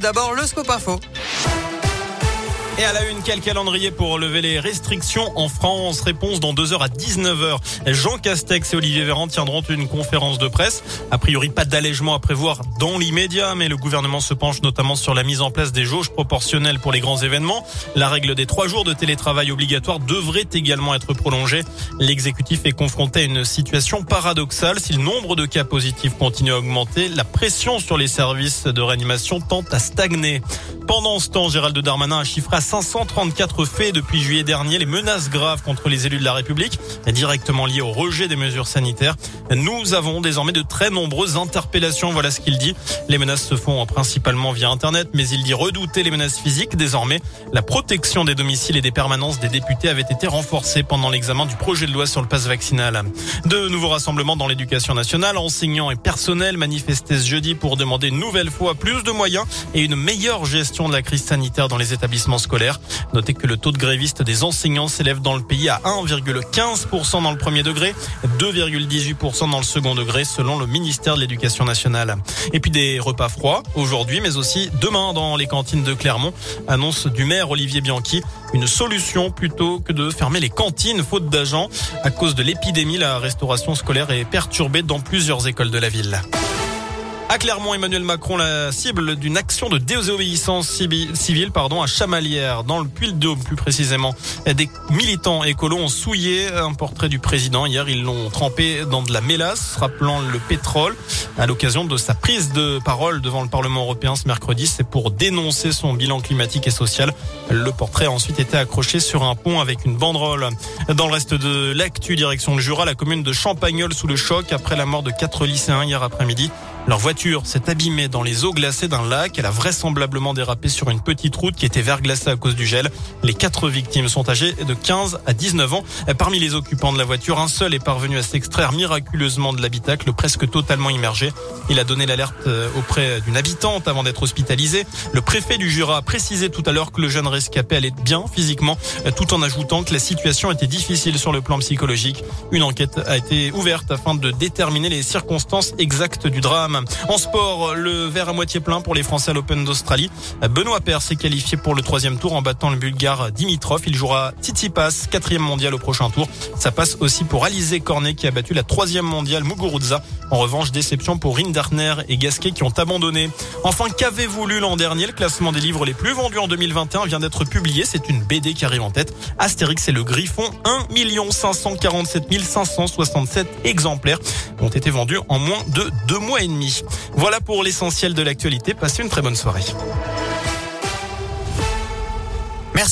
D'abord, le scoop info. Et à la une, quel calendrier pour lever les restrictions en France? Réponse dans 2h à 19h. Jean Castex et Olivier Véran tiendront une conférence de presse. A priori, pas d'allègement à prévoir dans l'immédiat, mais le gouvernement se penche notamment sur la mise en place des jauges proportionnelles pour les grands événements. La règle des trois jours de télétravail obligatoire devrait également être prolongée. L'exécutif est confronté à une situation paradoxale. Si le nombre de cas positifs continue à augmenter, la pression sur les services de réanimation tente à stagner. Pendant ce temps, Gérald Darmanin a chiffré à 534 faits depuis juillet dernier les menaces graves contre les élus de la République, directement liées au rejet des mesures sanitaires. Nous avons désormais de très nombreuses interpellations, voilà ce qu'il dit. Les menaces se font principalement via Internet, mais il dit redouter les menaces physiques. Désormais, la protection des domiciles et des permanences des députés avait été renforcée pendant l'examen du projet de loi sur le passe vaccinal. De nouveaux rassemblements dans l'éducation nationale, enseignants et personnels manifestaient ce jeudi pour demander une nouvelle fois plus de moyens et une meilleure gestion de la crise sanitaire dans les établissements scolaires. Notez que le taux de grévistes des enseignants s'élève dans le pays à 1,15% dans le premier degré, 2,18% dans le second degré selon le ministère de l'Éducation nationale. Et puis des repas froids aujourd'hui mais aussi demain dans les cantines de Clermont, annonce du maire Olivier Bianchi, une solution plutôt que de fermer les cantines faute d'agents. À cause de l'épidémie, la restauration scolaire est perturbée dans plusieurs écoles de la ville. À Clermont, Emmanuel Macron, la cible d'une action de désobéissance civile pardon, à Chamalières, dans le Puy-de-Dôme plus précisément. Des militants écolos ont souillé un portrait du président. Hier, ils l'ont trempé dans de la mélasse, rappelant le pétrole. À l'occasion de sa prise de parole devant le Parlement européen ce mercredi, c'est pour dénoncer son bilan climatique et social. Le portrait a ensuite été accroché sur un pont avec une banderole. Dans le reste de l'actu, direction le Jura, la commune de Champagnol sous le choc après la mort de quatre lycéens hier après-midi. Leur voiture s'est abîmée dans les eaux glacées d'un lac. Elle a vraisemblablement dérapé sur une petite route qui était verglacée à cause du gel. Les quatre victimes sont âgées de 15 à 19 ans. Parmi les occupants de la voiture, un seul est parvenu à s'extraire miraculeusement de l'habitacle, presque totalement immergé. Il a donné l'alerte euh, auprès d'une habitante avant d'être hospitalisé. Le préfet du Jura a précisé tout à l'heure que le jeune rescapé allait bien physiquement, euh, tout en ajoutant que la situation était difficile sur le plan psychologique. Une enquête a été ouverte afin de déterminer les circonstances exactes du drame. En sport, le verre à moitié plein pour les Français à l'Open d'Australie. Benoît Paire s'est qualifié pour le troisième tour en battant le Bulgare Dimitrov. Il jouera Tsitsipas, quatrième mondial au prochain tour. Ça passe aussi pour Alizé Cornet qui a battu la troisième mondiale Muguruza. En revanche, déception pour Rinderner et Gasquet qui ont abandonné. Enfin, qu'avez-vous lu l'an dernier? Le classement des livres les plus vendus en 2021 vient d'être publié. C'est une BD qui arrive en tête. Astérix et le Griffon, 1 547 567 exemplaires ont été vendus en moins de deux mois et demi. Voilà pour l'essentiel de l'actualité. Passez une très bonne soirée.